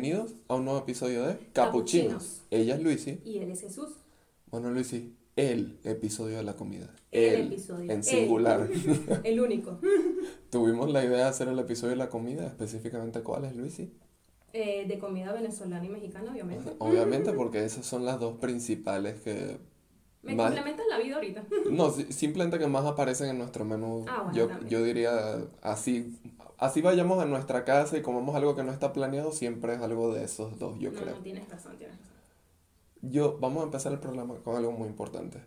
Bienvenidos a un nuevo episodio de Capuchinos. Ella es Luisi. Y él es Jesús. Bueno, Luisi, el episodio de la comida. El episodio. En El. singular. El único. Tuvimos la idea de hacer el episodio de la comida, específicamente cuál es, Luisi. Eh, de comida venezolana y mexicana, obviamente. Obviamente porque esas son las dos principales que... Me más- complementan la vida ahorita. No, si- simplemente que más aparecen en nuestro menú. Ah, bueno, yo, yo diría así, así vayamos a nuestra casa y comemos algo que no está planeado, siempre es algo de esos dos, yo no, creo. no, tienes razón, tienes razón. Yo, vamos a empezar el programa con algo muy importante.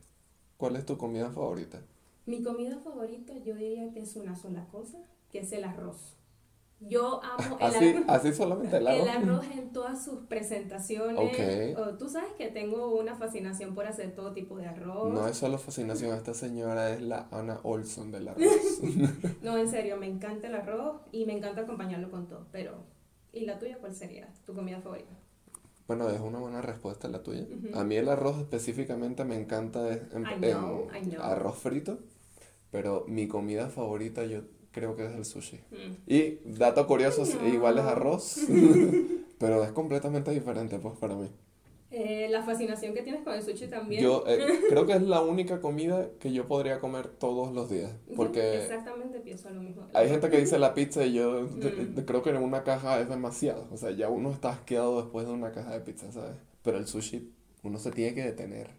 ¿Cuál es tu comida favorita? Mi comida favorita yo diría que es una sola cosa, que es el arroz. Yo amo el Así, arroz. así solamente el El arroz. arroz en todas sus presentaciones. Ok. O, tú sabes que tengo una fascinación por hacer todo tipo de arroz. No es solo fascinación, esta señora es la Anna Olson del arroz. No, en serio, me encanta el arroz y me encanta acompañarlo con todo. Pero, ¿y la tuya cuál sería tu comida favorita? Bueno, es una buena respuesta la tuya. A mí el arroz específicamente me encanta en, I know, en I know. arroz frito, pero mi comida favorita yo creo que es el sushi. Mm. Y dato curioso, No. igual es arroz, pero es completamente diferente pues para mí. Eh, la fascinación que tienes con el sushi también. Yo eh, creo que es la única comida que yo podría comer todos los días, porque exactamente pienso lo mismo. hay gente que dice la pizza y yo Mm. creo que en una caja es demasiado, o sea, ya uno está asqueado después de una caja de pizza, ¿sabes? Pero el sushi uno se tiene que detener.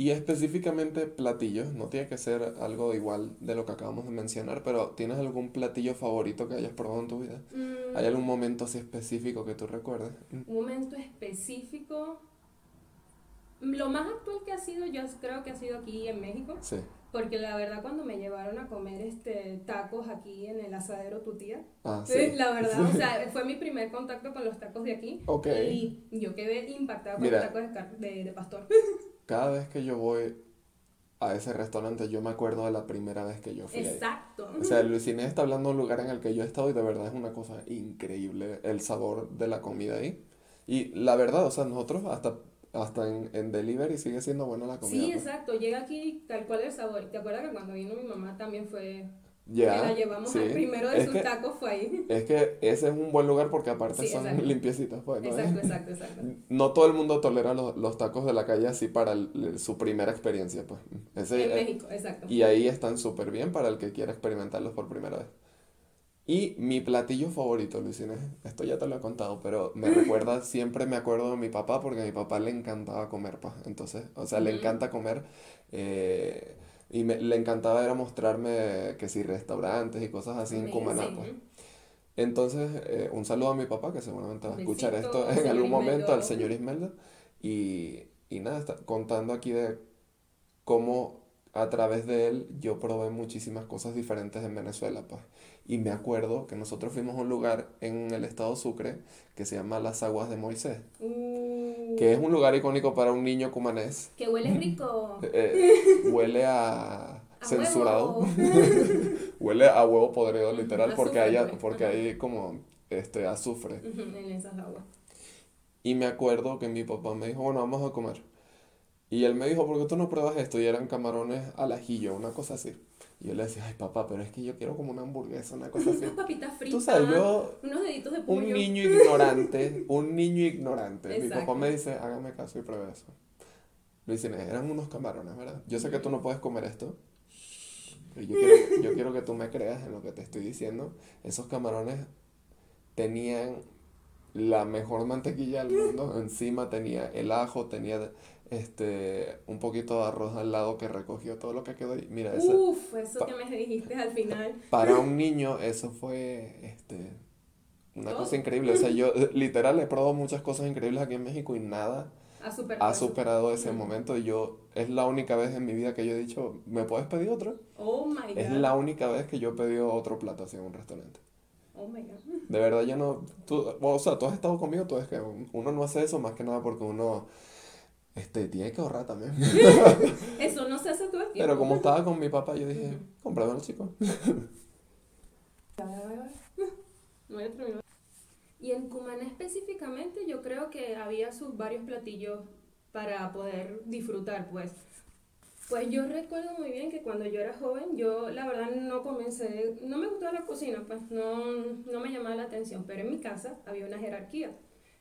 Y específicamente platillos, no tiene que ser algo igual de lo que acabamos de mencionar, pero ¿tienes algún platillo favorito que hayas probado en tu vida? Mm, ¿Hay algún momento así específico que tú recuerdes? Un momento específico. Lo más actual que ha sido, yo creo que ha sido aquí en México. Sí. Porque la verdad, cuando me llevaron a comer este tacos aquí en el asadero tu tía, Ah, sí. la verdad, o sea, fue mi primer contacto con los tacos de aquí. Ok. Y yo quedé impactada con Mira. los tacos de, de, de pastor. Cada vez que yo voy a ese restaurante, yo me acuerdo de la primera vez que yo fui ahí. Exacto. O sea, Luciné está hablando de un lugar en el que yo he estado y de verdad es una cosa increíble el sabor de la comida ahí. Y la verdad, o sea, nosotros hasta, hasta en, en delivery sigue siendo buena la comida. Sí, pues. exacto. Llega aquí tal cual el sabor. ¿Te acuerdas que cuando vino mi mamá también fue... Ya, que la llevamos sí. al primero de Es sus que- tacos fue ahí. Es que ese es un buen lugar porque aparte Sí, son exacto. limpiecitos, pues, ¿no? Exacto, exacto, exacto. No todo el mundo tolera los, los tacos de la calle así para el- su primera experiencia, pues. Ese, En eh, México, exacto. Y ahí están súper bien para el que quiera experimentarlos por primera vez. Y mi platillo favorito, Luisine, esto ya te lo he contado, pero me recuerda, siempre me acuerdo de mi papá porque a mi papá le encantaba comer, pa. Entonces, o sea, le Ujú. encanta comer eh, y me, le encantaba era mostrarme que si restaurantes y cosas así en Cumaná, Amazing. pues. Entonces, eh, un saludo a mi papá que seguramente va a escuchar esto en algún momento, al señor Ismeldo. Y, y nada, está contando aquí de cómo a través de él yo probé muchísimas cosas diferentes en Venezuela, pues. Y me acuerdo que nosotros fuimos a un lugar en el estado Sucre que se llama Las Aguas de Moisés, Uh, que es un lugar icónico para un niño cumanés. que huele rico. Eh, huele a A censurado, huele a huevo podrido literal porque hay, pues. porque Ajá. hay como este azufre. En esas aguas. Y me acuerdo que mi papá me dijo, bueno, vamos a comer. Y él me dijo, ¿por qué tú no pruebas esto? Y eran camarones al ajillo, una cosa así. Y yo le decía, ay papá, pero es que yo quiero como una hamburguesa, una cosa así. Unas papitas fritas. Tú sabes, yo, Unos deditos de un pollo. niño ignorante, un niño ignorante. Mi papá me dice, hágame caso y pruebe eso. Dicen, eran unos camarones, ¿verdad? Yo sé que tú no puedes comer esto. Pero yo quiero, yo quiero que tú me creas en lo que te estoy diciendo. Esos camarones tenían la mejor mantequilla del mundo. Encima tenía el ajo, tenía este un poquito de arroz al lado que recogió todo lo que quedó ahí. Mira, ese, Uf, eso que me dijiste al final. para un niño eso fue este una Todo. cosa increíble. O sea, yo literal he probado muchas cosas increíbles aquí en México y nada Ha superado. ha superado ese momento. Y yo, es la única vez en mi vida que yo he dicho, ¿me puedes pedir otro? Oh my god. Es la única vez que yo he pedido otro plato así en un restaurante. Oh my god. De verdad, yo no. Tú, o sea, tú has estado conmigo, tú es que uno no hace eso más que nada porque uno. Este, tiene que ahorrar también. Eso no se hace todo el tiempo. Pero como estaba con mi papá, yo dije, Ujú. cómpramelo, chico. Y en Cumaná específicamente yo creo que había sus varios platillos para poder disfrutar, pues. Pues yo recuerdo muy bien que cuando yo era joven, yo la verdad no comencé, no me gustaba la cocina, pues no, no me llamaba la atención, pero en mi casa había una jerarquía,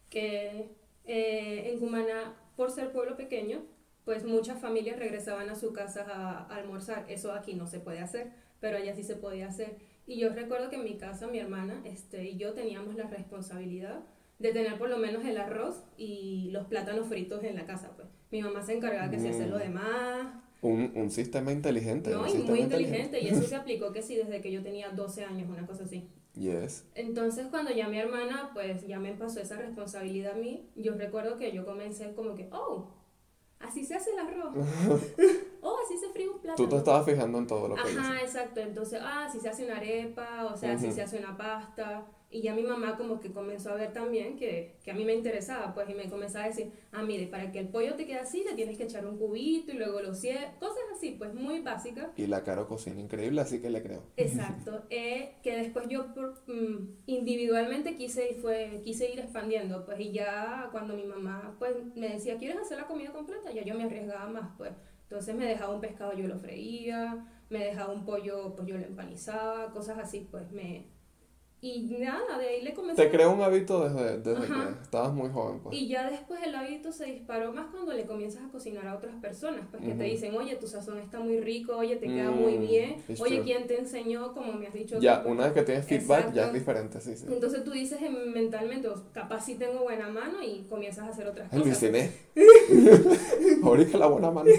que eh, en Cumaná, por ser pueblo pequeño, pues muchas familias regresaban a su casa a, a almorzar, eso aquí no se puede hacer, pero allá sí se podía hacer. Y yo recuerdo que en mi casa mi hermana este, y yo teníamos la responsabilidad de tener por lo menos el arroz y los plátanos fritos en la casa, pues. Mi mamá se encargaba que se hacía lo Mm. demás, Un, un sistema inteligente. no, un y muy inteligente, y eso se aplicó que sí desde que yo tenía 12 años, una cosa así. Yes. Entonces, cuando ya mi hermana, pues ya me pasó esa responsabilidad a mí, yo recuerdo que yo comencé como que, oh, así se hace el arroz. oh, así se fríe un plátano. Tú te estabas fijando en todo lo que Ajá, exacto. Entonces, ah, si se hace una arepa, o sea, si Ujú. se hace una pasta. Y ya mi mamá como que comenzó a ver también que, que a mí me interesaba, pues, y me comenzaba a decir, ah, mire, para que el pollo te quede así, le tienes que echar un cubito y luego lo cierras. Cosas así, pues, muy básicas. Y la Caro cocina increíble, así que le creo. Exacto, eh, que después yo por- mm, individualmente quise, fue, quise ir expandiendo, pues y ya cuando mi mamá pues me decía, ¿quieres hacer la comida completa? Ya yo me arriesgaba más, pues. Entonces me dejaba un pescado, yo lo freía, me dejaba un pollo, pues yo lo empanizaba, cosas así, pues me... Y nada, de ahí le comencé... Te creó un hábito desde, desde que estabas muy joven, pues. Y ya después el hábito se disparó más cuando le comienzas a cocinar a otras personas, pues que te Ujú. dicen, oye, tu sazón está muy rico, oye, te queda Mm, muy bien, oye, true. ¿quién te enseñó? Como me has dicho. Ya, tú, una vez que tienes feedback, ya es Exacto. diferente, sí, sí. Entonces tú dices mentalmente, "Oh, capaz sí tengo buena mano y comienzas a hacer otras Ay, cosas. Inés. Ahorita la buena mano.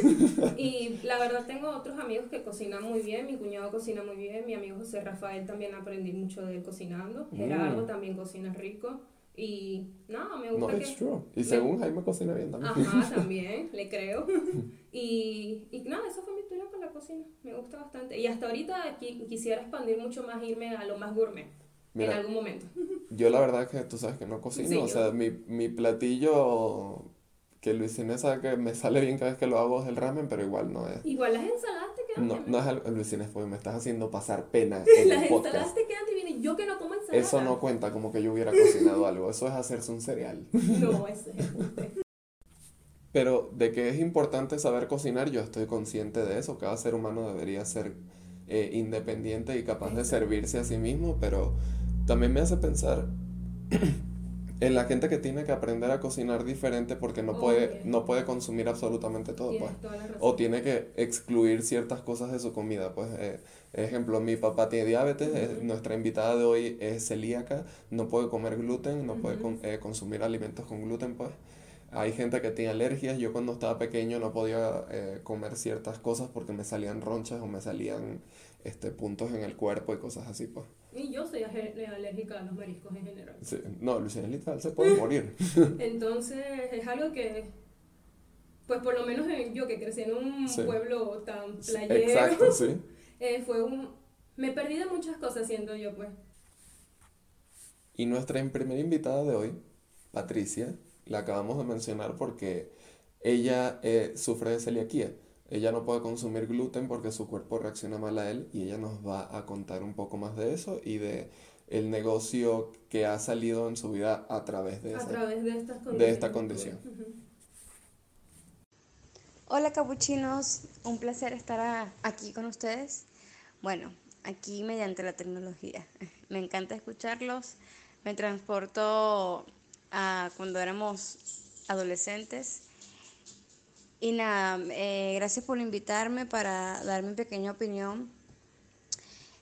Y la verdad tengo otros amigos que cocinan muy bien, mi cuñado cocina muy bien, mi amigo José Rafael también aprendí mucho de él cocinando, Mm. Gerardo también cocina rico y no, me gusta No, que... it's true. Y me- según Jaime cocina bien también. Ajá, también, le creo. Y, y nada, eso fue mi historia con la cocina. Me gusta bastante. Y hasta ahorita qui- quisiera expandir mucho más, irme a lo más gourmet en Mira, algún momento. yo la verdad que tú sabes que no cocino. Sí, o sea, mi, mi platillo que Luis Inés sabe que me sale bien cada vez que lo hago es el ramen, pero igual no es. Igual las ensaladas te quedan No, bien. no es algo, Luis Inés, porque me estás haciendo pasar pena en Las el ensaladas te quedan. Yo que no como ensalada. Eso no cuenta como que yo hubiera cocinado algo, eso es hacerse un cereal. No, ese es. Pero de que es importante saber cocinar, yo estoy consciente de eso. Cada ser humano debería ser eh, independiente y capaz de servirse a sí mismo, pero también me hace pensar en la gente que tiene que aprender a cocinar diferente porque no puede, no puede consumir absolutamente todo, pues. O tiene que excluir ciertas cosas de su comida. Pues, eh, ejemplo, mi papá tiene diabetes, eh, nuestra invitada de hoy es celíaca, no puede comer gluten, no puede con- eh, consumir alimentos con gluten, pues. Hay gente que tiene alergias. Yo cuando estaba pequeño no podía eh, comer ciertas cosas porque me salían ronchas o me salían este, puntos en el cuerpo y cosas así, pues. Y yo soy alérgica a los mariscos en general. Sí. No, Luciana literal se puede morir. Entonces es algo que, pues por lo menos en- yo que crecí en un Sí. pueblo tan playero, Exacto, sí. eh, fue un... Me perdí de muchas cosas siento yo, pues. Y nuestra primera invitada de hoy, Patricia, la acabamos de mencionar porque ella eh, sufre de celiaquía. Ella no puede consumir gluten porque su cuerpo reacciona mal a él y ella nos va a contar un poco más de eso y de el negocio que ha salido en su vida a través de A esa. través de estas de esta condición. Hola capuchinos, un placer estar aquí con ustedes. Bueno, aquí mediante la tecnología. Me encanta escucharlos. Me transporto a cuando éramos adolescentes. Y nada, eh, gracias por invitarme para dar mi pequeña opinión.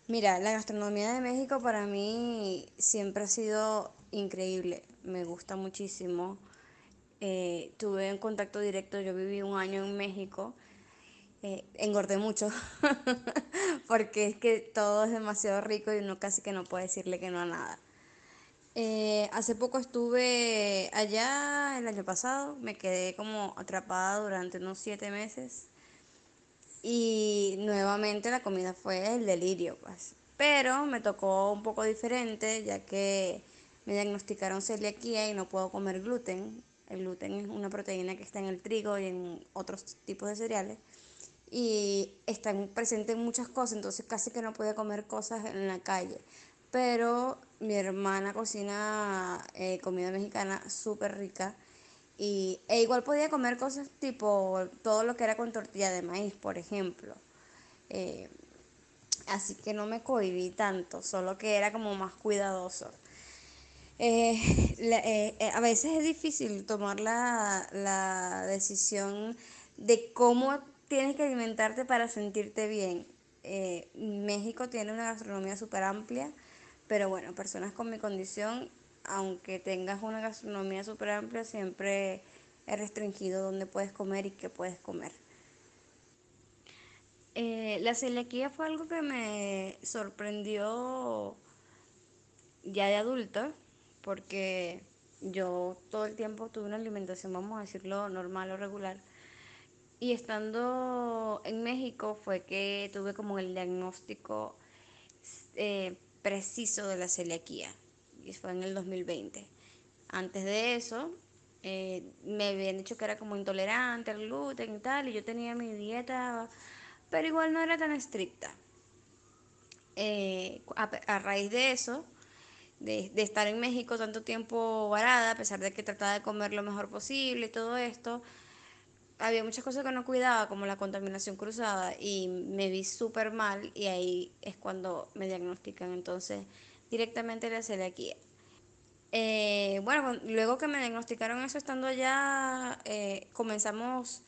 Mira, la gastronomía de México para mí siempre ha sido increíble. Me gusta muchísimo. Eh, tuve un contacto directo, yo viví un año en México, eh, engordé mucho, porque es que todo es demasiado rico y uno casi que no puede decirle que no a nada. Eh, hace poco estuve allá el año pasado, me quedé como atrapada durante unos siete meses y nuevamente la comida fue el delirio, pues. Pero me tocó un poco diferente, ya que me diagnosticaron celiaquía y no puedo comer gluten. El gluten es una proteína que está en el trigo y en otros tipos de cereales. Y está presente en muchas cosas, entonces casi que no podía comer cosas en la calle. Pero mi hermana cocina eh, comida mexicana súper rica Y, e igual podía comer cosas tipo todo lo que era con tortilla de maíz, por ejemplo. Eh, así que no me cohibí tanto, solo que era como más cuidadoso. Eh, eh, a veces es difícil tomar la, la, decisión de cómo tienes que alimentarte para sentirte bien. México tiene una gastronomía súper amplia, pero bueno, personas con mi condición aunque tengas una gastronomía súper amplia, siempre es restringido dónde puedes comer y qué puedes comer. Eh, la celiaquía fue algo que me sorprendió ya de adulta, porque yo todo el tiempo tuve una alimentación, vamos a decirlo, normal o regular. Y estando en México fue que tuve como el diagnóstico eh, preciso de la celiaquía y fue en el 2020. Antes de eso, eh, me habían dicho que era como intolerante al gluten y tal, y yo tenía mi dieta, pero igual no era tan estricta. Eh, a, raíz de eso, de, de, estar en México tanto tiempo varada, a pesar de que trataba de comer lo mejor posible y todo esto, había muchas cosas que no cuidaba, como la contaminación cruzada, y me vi súper mal, y ahí es cuando me diagnostican. Entonces, directamente la celiaquía. Eh, bueno, luego que me diagnosticaron eso, estando allá, eh, comenzamos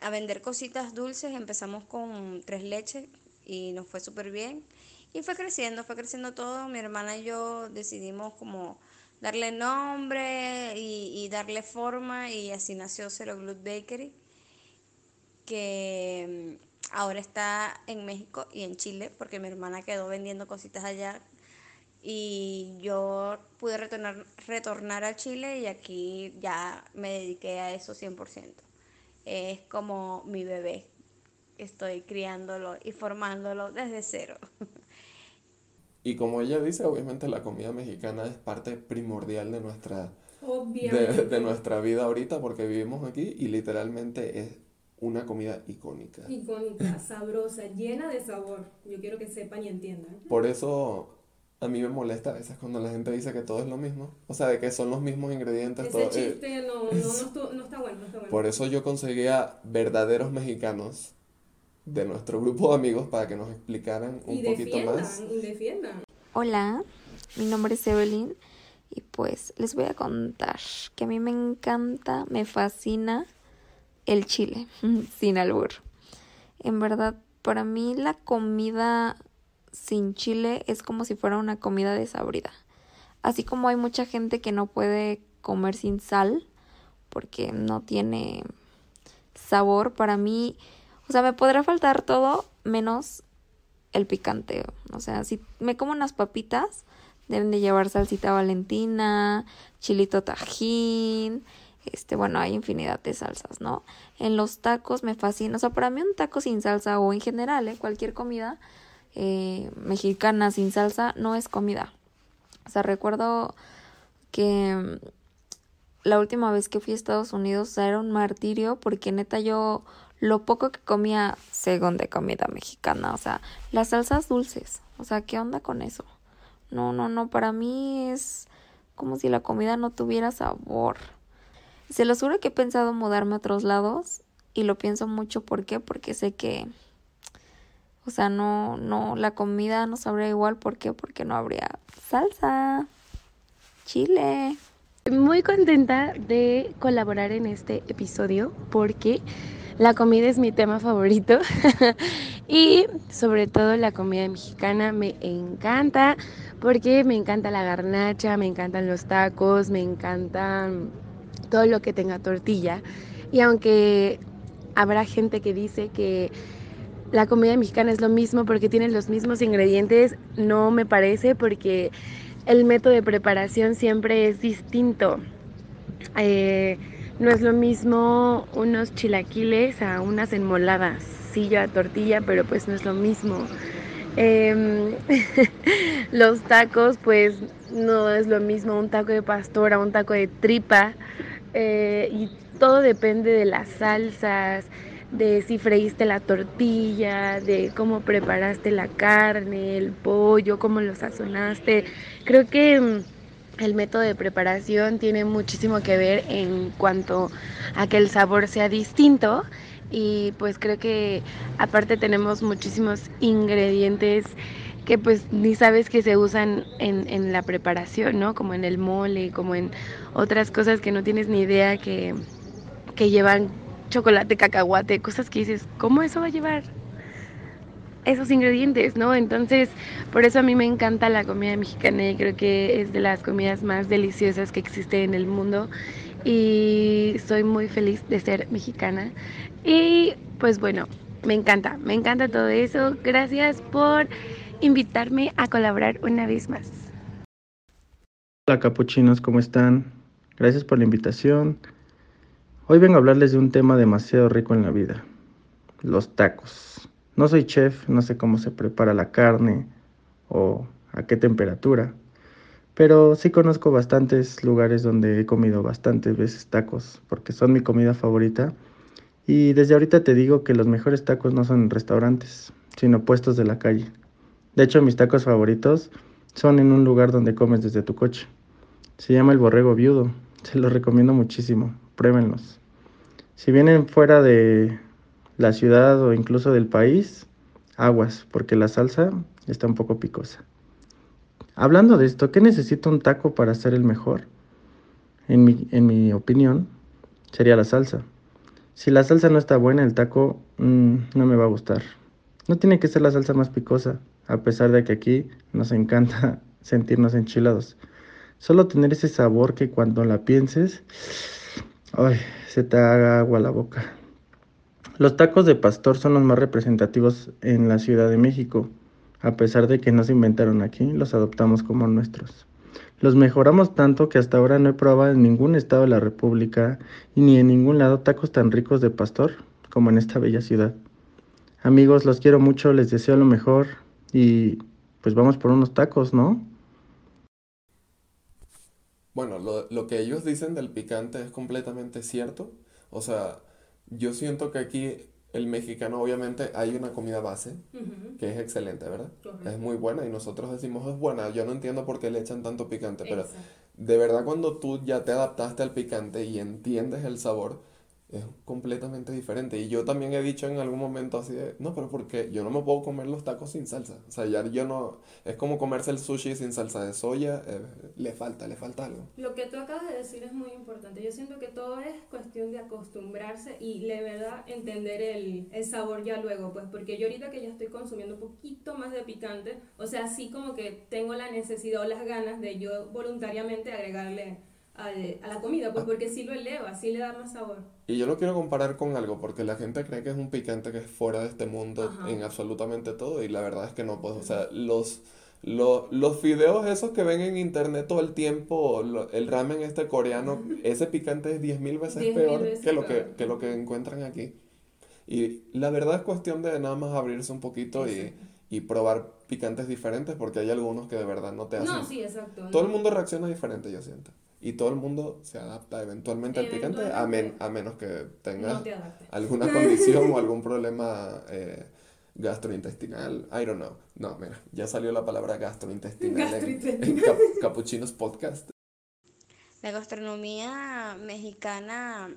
a vender cositas dulces, empezamos con tres leches y nos fue súper bien. Y fue creciendo, fue creciendo todo. Mi hermana y yo decidimos como darle nombre y, darle forma y así nació Zero Glut Bakery, que mm, ahora está en México y en Chile, porque mi hermana quedó vendiendo cositas allá y yo pude retornar, retornar a Chile y aquí ya me dediqué a eso 100%. Es como mi bebé. Estoy criándolo y formándolo desde cero. Y como ella dice, obviamente la comida mexicana es parte primordial de nuestra, de, de, nuestra vida ahorita porque vivimos aquí y literalmente es una comida icónica. Icónica, sabrosa, llena de sabor. Yo quiero que sepan y entiendan. Por eso a mí me molesta a veces cuando la gente dice que todo es lo mismo. O sea, de que son los mismos ingredientes. Ese todo, eh, chiste no, no, no, está, bueno, no está bueno. Por eso yo conseguía verdaderos mexicanos de nuestro grupo de amigos para que nos explicaran un poquito más. Y defiendan. Hola, mi nombre es Evelyn y pues les voy a contar que a mí me encanta, me fascina el chile, sin albur. En verdad, para mí la comida sin chile es como si fuera una comida desabrida. Así como hay mucha gente que no puede comer sin sal porque no tiene sabor, para mí, o sea, me podrá faltar todo menos el picante. O sea, si me como unas papitas, deben de llevar salsita valentina, chilito tajín, este, bueno, hay infinidad de salsas, ¿no? En los tacos me fascina, o sea, para mí un taco sin salsa o en general, ¿eh? cualquier comida, eh, mexicana sin salsa no es comida. O sea, recuerdo que mm, la última vez que fui a Estados Unidos era un martirio porque neta yo lo poco que comía según de comida mexicana, o sea, las salsas dulces, o sea, ¿qué onda con eso? No, no, no, para mí es como si la comida no tuviera sabor. Se lo juro que he pensado mudarme a otros lados y lo pienso mucho, ¿por qué? Porque sé que o sea, no, no, la comida no sabría igual. ¿Por qué? Porque no habría salsa, chile. Muy contenta de colaborar en este episodio porque la comida es mi tema favorito y sobre todo la comida mexicana me encanta porque me encanta la garnacha, me encantan los tacos, me encantan todo lo que tenga tortilla y aunque habrá gente que dice que la comida mexicana es lo mismo porque tiene los mismos ingredientes, no me parece porque el método de preparación siempre es distinto. Eh, no es lo mismo unos chilaquiles a unas enmoladas, sí, a tortilla, pero pues no es lo mismo. Em, los tacos, pues no es lo mismo un taco de pastor a un taco de tripa. Eh, y todo depende de las salsas, de si freíste la tortilla, de cómo preparaste la carne, el pollo, cómo lo sazonaste. Creo que mm, el método de preparación tiene muchísimo que ver en cuanto a que el sabor sea distinto y pues creo que aparte tenemos muchísimos ingredientes que pues ni sabes que se usan en, en, la preparación, ¿no? Como en el mole, como en otras cosas que no tienes ni idea que, que llevan chocolate, cacahuate, cosas que dices, ¿cómo eso va a llevar esos ingredientes, ¿no? Entonces, por eso a mí me encanta la comida mexicana y creo que es de las comidas más deliciosas que existe en el mundo y soy muy feliz de ser mexicana y pues bueno, me encanta, me encanta todo eso. Gracias por invitarme a colaborar una vez más. Hola capuchinos, ¿cómo están? Gracias por la invitación. Hoy vengo a hablarles de un tema demasiado rico en la vida, los tacos. No soy chef, no sé cómo se prepara la carne o a qué temperatura, pero sí conozco bastantes lugares donde he comido bastantes veces tacos, porque son mi comida favorita. Y desde ahorita te digo que los mejores tacos no son en restaurantes, sino puestos de la calle. De hecho, mis tacos favoritos son en un lugar donde comes desde tu coche. Se llama el Borrego Viudo. Se los recomiendo muchísimo. Pruébenlos. Si vienen fuera de la ciudad o incluso del país, aguas, porque la salsa está un poco picosa. Hablando de esto, ¿qué necesita un taco para ser el mejor? En mi, en mi opinión, sería la salsa. Si la salsa no está buena, el taco mmm, no me va a gustar. No tiene que ser la salsa más picosa, a pesar de que aquí nos encanta sentirnos enchilados. Solo tener ese sabor que cuando la pienses, ay, se te haga agua la boca. Los tacos de pastor son los más representativos en la Ciudad de México. A pesar de que no se inventaron aquí, los adoptamos como nuestros. Los mejoramos tanto que hasta ahora no he probado en ningún estado de la República y ni en ningún lado tacos tan ricos de pastor como en esta bella ciudad. Amigos, los quiero mucho, les deseo lo mejor y pues vamos por unos tacos, ¿no? Bueno, lo, lo que ellos dicen del picante es completamente cierto. O sea, yo siento que aquí el mexicano obviamente hay una comida base que es excelente, ¿verdad? Correcto. Es muy buena y nosotros decimos es buena. Yo no entiendo por qué le echan tanto picante, pero de verdad cuando tú ya te adaptaste al picante y entiendes el sabor, es completamente diferente. Y yo también he dicho en algún momento así de, no, pero porque yo no me puedo comer los tacos sin salsa. O sea, ya yo no, es como comerse el sushi sin salsa de soya, eh, le falta, le falta algo. Lo que tú acabas de decir es muy importante. Yo siento que todo es cuestión de acostumbrarse y de verdad entender el, el sabor ya luego, pues porque yo ahorita que ya estoy consumiendo un poquito más de picante, o sea, sí como que tengo la necesidad o las ganas de yo voluntariamente agregarle al- a la comida, pues porque sí lo eleva, sí le da más sabor. Y yo lo quiero comparar con algo, porque la gente cree que es un picante que es fuera de este mundo Ajá. en absolutamente todo, y la verdad es que no, pues, o sea, los, lo- los fideos esos que ven en internet todo el tiempo, lo- el ramen este coreano, ese picante es 10 mil veces 10.000 peor veces que lo que, peor. que lo que encuentran aquí. Y la verdad es cuestión de nada más abrirse un poquito y, Exacto. y probar picantes diferentes, porque hay algunos que de verdad no te hacen. No, sí, exacto. Todo el no. mundo reacciona diferente, yo siento. Y todo el mundo se adapta eventualmente al picante, a, men- a menos que tengas No te alguna condición o algún problema eh, gastrointestinal. I don't know. No, mira, ya salió la palabra gastrointestinal, en- en, Gastrointestinal. Cap- Capuchinos Podcast. La gastronomía mexicana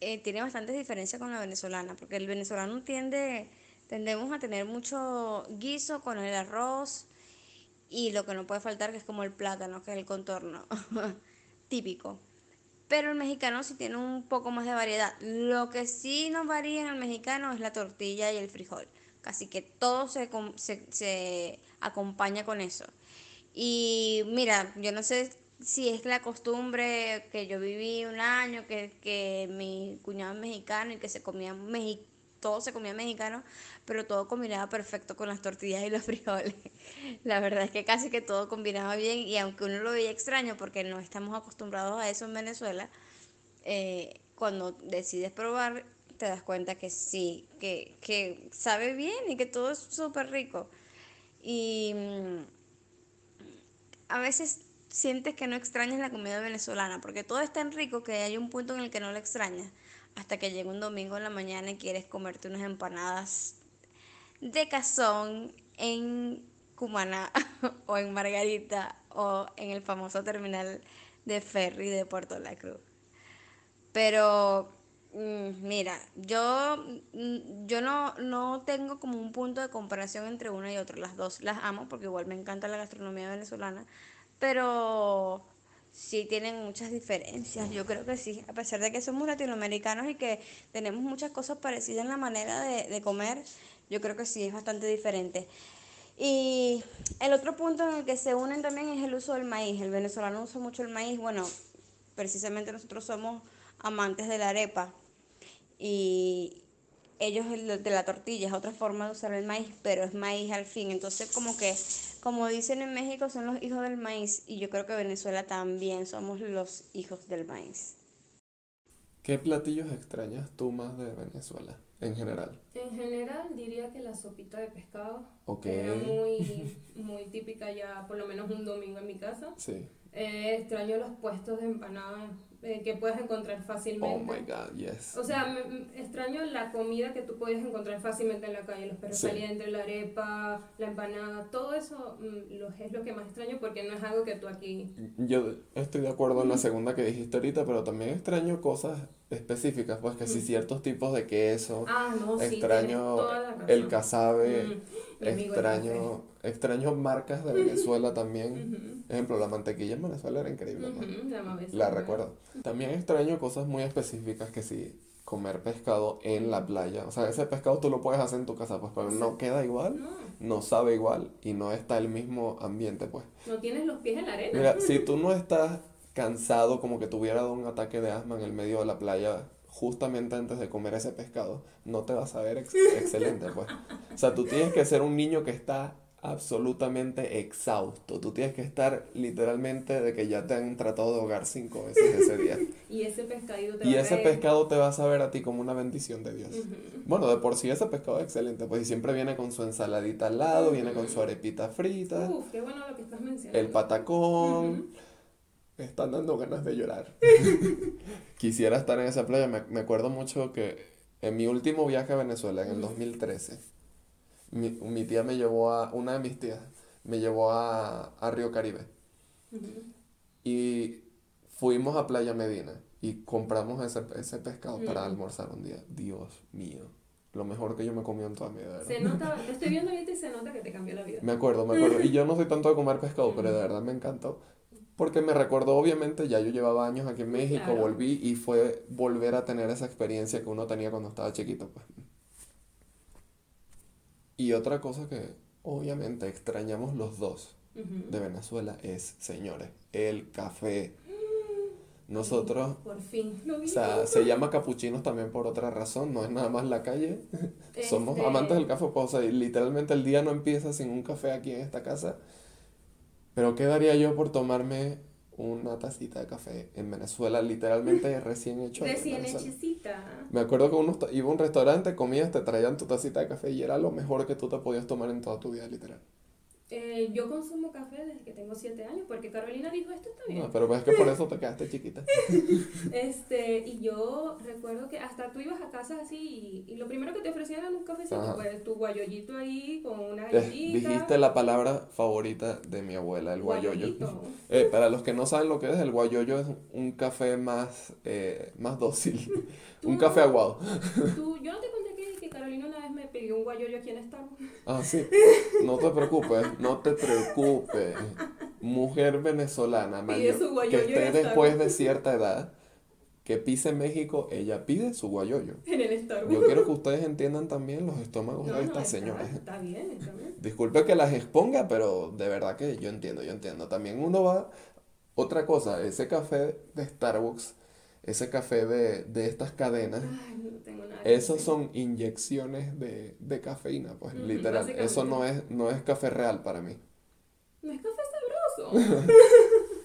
eh, tiene bastantes diferencias con la venezolana, porque el venezolano tiende, tendemos a tener mucho guiso con el arroz y lo que no puede faltar que es como el plátano, que es el contorno típico. Pero el mexicano sí tiene un poco más de variedad. Lo que sí nos varía en el mexicano es la tortilla y el frijol. Casi que todo se, se, se acompaña con eso. Y mira, yo no sé si es la costumbre que yo viví un año, que, que mi cuñado es mexicano y que se comía mexi- todo se comía mexicano, pero todo combinaba perfecto con las tortillas y los frijoles. La verdad es que casi que todo combinaba bien y aunque uno lo veía extraño porque no estamos acostumbrados a eso en Venezuela, eh, cuando decides probar te das cuenta que sí, que, que sabe bien y que todo es súper rico. Y mm, a veces sientes que no extrañas la comida venezolana, porque todo es tan rico que hay un punto en el que no lo extrañas, hasta que llega un domingo en la mañana y quieres comerte unas empanadas de cazón en Cumaná o en Margarita o en el famoso terminal de ferry de Puerto La Cruz. Pero mm, mira, yo, mm, yo no, no tengo como un punto de comparación entre una y otra. Las dos las amo porque igual me encanta la gastronomía venezolana, pero sí tienen muchas diferencias. Yo creo que sí, a pesar de que somos latinoamericanos y que tenemos muchas cosas parecidas en la manera de, de comer, yo creo que sí es bastante diferente. Y el otro punto en el que se unen también es el uso del maíz. El venezolano usa mucho el maíz. Bueno, precisamente nosotros somos amantes de la arepa y ellos el de la tortilla es otra forma de usar el maíz, pero es maíz al fin. Entonces como que, como dicen en México, son los hijos del maíz y yo creo que Venezuela también somos los hijos del maíz. ¿Qué platillos extrañas tú más de Venezuela en general? En general diría que la sopita de pescado Ok. que era muy, muy típica ya por lo menos un domingo en mi casa. Sí. Eh, extraño los puestos de empanadas eh, que puedes encontrar Oh fácilmente. my god, yes. O sea, me- me- extraño la comida que tú podías encontrar fácilmente en la calle, los perros Sí. calientes, la arepa, la empanada, todo eso mm, lo- es lo que más extraño porque no es algo que tú aquí... Yo estoy de acuerdo en la segunda que dijiste ahorita, pero también extraño cosas específicas, pues que si ciertos tipos de queso, Ah, no, extraño el casabe, Mm, el extraño, extraño marcas de Venezuela también. Ejemplo, la mantequilla en Venezuela era increíble, ¿no? La recuerdo. También extraño cosas muy específicas que si comer pescado en la playa. O sea, ese pescado tú lo puedes hacer en tu casa, pues, pero no queda igual, No, no sabe igual y no está el mismo ambiente, pues. no tienes los pies en la arena. Mira, si tú no estás cansado como que tuviera dado un ataque de asma en el medio de la playa justamente antes de comer ese pescado, no te vas a ver ex- excelente, pues. O sea, tú tienes que ser un niño que está absolutamente exhausto. Tú tienes que estar literalmente de que ya te han tratado de ahogar cinco veces ese día. Y ese pescadito te Y va a ese caer. pescado te va a saber a ti como una bendición de Dios. Bueno, de por sí ese pescado es excelente, pues y siempre viene con su ensaladita al lado, viene con su arepita frita, Uf, qué bueno lo que estás mencionando. el patacón. Me están dando ganas de llorar. Quisiera estar en esa playa. Me, me acuerdo mucho que en mi último viaje a Venezuela, en el 2013, mi, mi tía me llevó a, una de mis tías, me llevó a, a Río Caribe. Y fuimos a Playa Medina y compramos ese, ese pescado para almorzar un día. Dios mío, lo mejor que yo me comí en toda mi vida. Se nota, te estoy viendo ahorita y se nota que te cambió la vida. Me acuerdo, me acuerdo. Y yo no soy tanto de comer pescado, pero de verdad me encantó. Porque me recordó, obviamente, ya yo llevaba años aquí en México, Claro. volví y fue volver a tener esa experiencia que uno tenía cuando estaba chiquito, pues. Y otra cosa que obviamente extrañamos los dos de Venezuela es, señores, el café. Nosotros, Por fin. Lo o sea, se llama capuchinos también por otra razón, no es nada más la calle. Somos Este, amantes del café, pues, o sea, y literalmente el día no empieza sin un café aquí en esta casa. Pero ¿qué daría yo por tomarme una tacita de café en Venezuela, literalmente recién hecho Recién hechicita. Me acuerdo que uno iba a un restaurante, comías, te traían tu tacita de café y era lo mejor que tú te podías tomar en toda tu vida, literal. Eh, yo consumo café desde que tengo 7 años porque Carolina dijo esto está bien. No, pero es que por eso te quedaste chiquita. Este, y yo recuerdo que hasta tú ibas a casa así y, y lo primero que te ofrecían era un cafecito, Ajá. pues tu guayollito ahí con una Eh, galletita. dijiste la palabra favorita de mi abuela, el guayoyo. Eh, para los que no saben lo que es, el guayoyo es un café más, eh, más dócil. un café aguado. Tú, yo no te Carolina una vez me pidió un guayoyo aquí en Starbucks. Ah, sí. No te preocupes, no te preocupes. Mujer venezolana mayor su que en esté después de cierta edad, que pise México, ella pide su guayoyo. En el Starbucks. Yo quiero que ustedes entiendan también los estómagos No, de no, estas está- señoras. Está bien, está bien. Disculpe que las exponga, pero de verdad que yo entiendo, yo entiendo. También uno va... Otra cosa, ese café de Starbucks, ese café de, de estas cadenas, Ay, no tengo nada decir. son inyecciones de, de cafeína, pues literal. Eso no es, no es café real para mí. No es café sabroso.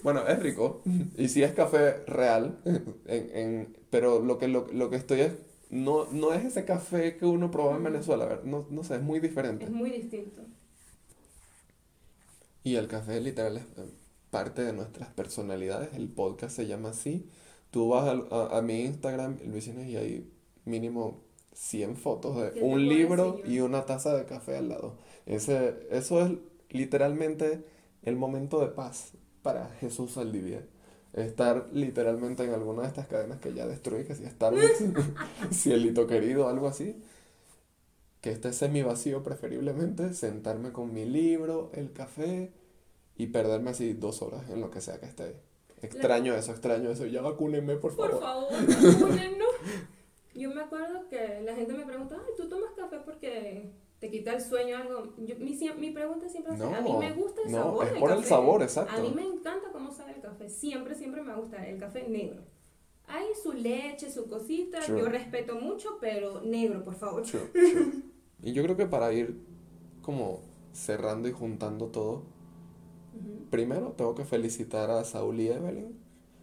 Bueno, es rico. Y sí es café real, en, en- pero lo que, lo, lo que estoy es... No, no es ese café que uno probaba en Venezuela, a ver, no, no sé, es muy diferente. es muy distinto. Y el café literal es parte de nuestras personalidades. El podcast se llama así. Tú vas a, a mi Instagram, Luis Inés, y hay mínimo 100 fotos de ¿Qué te un libro y una taza de café al lado. Ese, eso es literalmente el momento de paz para Jesús Saldivia. Estar literalmente en alguna de estas cadenas que ya destruí, que si Starbucks, Cielito Querido, algo así. Que esté semi vacío preferiblemente, sentarme con mi libro, el café y perderme así dos horas en lo que sea que esté. Extraño eso, extraño eso. Ya vacúnenme, por favor. Por favor, vacúnennos. Yo me acuerdo que la gente me pregunta, ay, ¿tú tomas café porque te quita el sueño o algo? Yo, mi, mi pregunta siempre es, a mí No, me gusta el no, sabor es por el café. sabor, exacto. A mí me encanta cómo sabe el café. Siempre, siempre me gusta el café negro. Hay su leche, su cosita, True. yo respeto mucho, pero negro, por favor. True, true. Y yo creo que para ir como cerrando y juntando todo. Primero tengo que felicitar a Saúl y Evelyn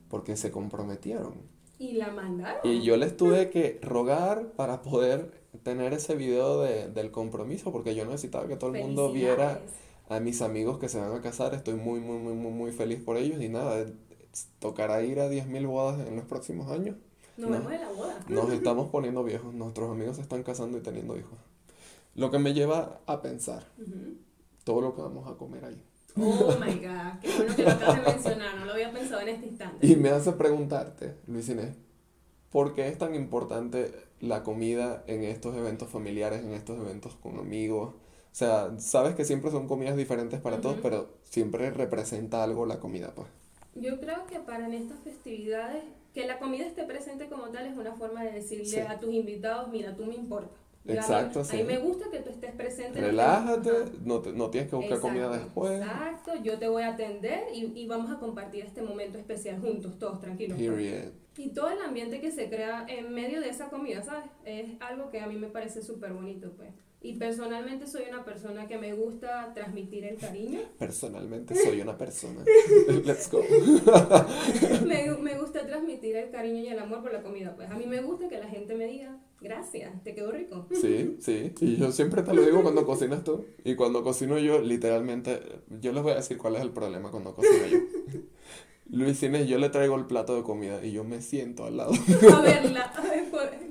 porque se comprometieron. Y la mandaron. Y yo les tuve que rogar para poder tener ese video de- del compromiso porque yo necesitaba que todo el mundo viera a mis amigos que se van a casar. Estoy muy, muy, muy, muy, muy feliz por ellos y nada, eh, tocará ir a 10.000 bodas en los próximos años. Nos No. vemos en la boda. Nos estamos poniendo viejos, nuestros amigos se están casando y teniendo hijos. Lo que me lleva a pensar todo lo que vamos a comer ahí. Oh my god, qué bueno que lo acabas de mencionar, no lo había pensado en este instante. Y me hace preguntarte, Luis Inés, ¿por qué es tan importante la comida en estos eventos familiares, en estos eventos con amigos? O sea, sabes que siempre son comidas diferentes para todos, Ujú. pero siempre representa algo la comida, pues. Yo creo que para en estas festividades, que la comida esté presente como tal es una forma de decirle Sí. a tus invitados, mira, tú me importas. A Exacto, a sí. mí me gusta que tú estés presente. Relájate, no, te- no tienes que buscar comida Exacto, después. Exacto, yo te voy a atender y, y vamos a compartir este momento especial juntos, todos tranquilos. pues. Period. Y todo el ambiente que se crea en medio de esa comida, ¿sabes? Es algo que a mí me parece súper bonito, pues. Y personalmente soy una persona que me gusta transmitir el cariño. Personalmente soy una persona. Let's go. me, me gusta transmitir el cariño y el amor por la comida, pues. A mí me gusta que la gente me diga, gracias, te quedó rico. Sí, sí. Y yo siempre te lo digo cuando cocinas tú. Y cuando cocino yo, literalmente, yo les voy a decir cuál es el problema cuando cocino yo. Luis Inés, yo le traigo el plato de comida y yo me siento al lado. A ver, la- a ver,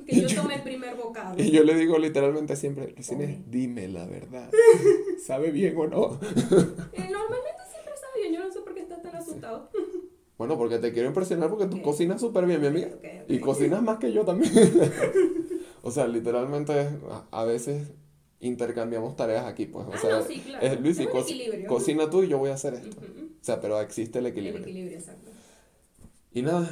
que yo tome el primer bocado. Y yo le digo literalmente siempre, Luis Inés, dime la verdad. ¿Sabe bien o no? Eh, normalmente siempre sabe bien, yo no sé por qué estás tan asustado. Bueno, porque te quiero impresionar porque tú cocinas súper bien, mi amiga. Y cocinas más que yo también. o sea, literalmente a, veces intercambiamos tareas aquí, pues. O Ah, sea, no, sí, claro. es, Luis, y co- equilibrio. cocina tú y yo voy a hacer esto. O sea, pero existe el El equilibrio. equilibrio, exacto. Y nada,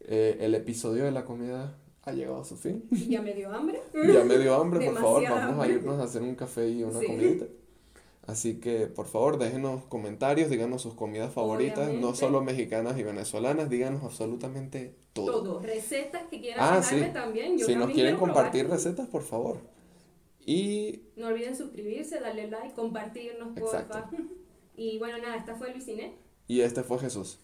eh, el episodio de la comida ha llegado a su fin. Ya me dio hambre. Ya me dio hambre, por favor, vamos a irnos a hacer un café y una Sí. comidita. Así que por favor déjenos comentarios, díganos sus comidas favoritas, no solo mexicanas y venezolanas, díganos absolutamente todo. Todo, recetas que quieran ah, también. Si nos quieren compartir recetas, por favor. Y... No olviden suscribirse, darle like, compartirnos, porfa. Y bueno, nada, esta fue Luis Inés. Y este fue Jesús.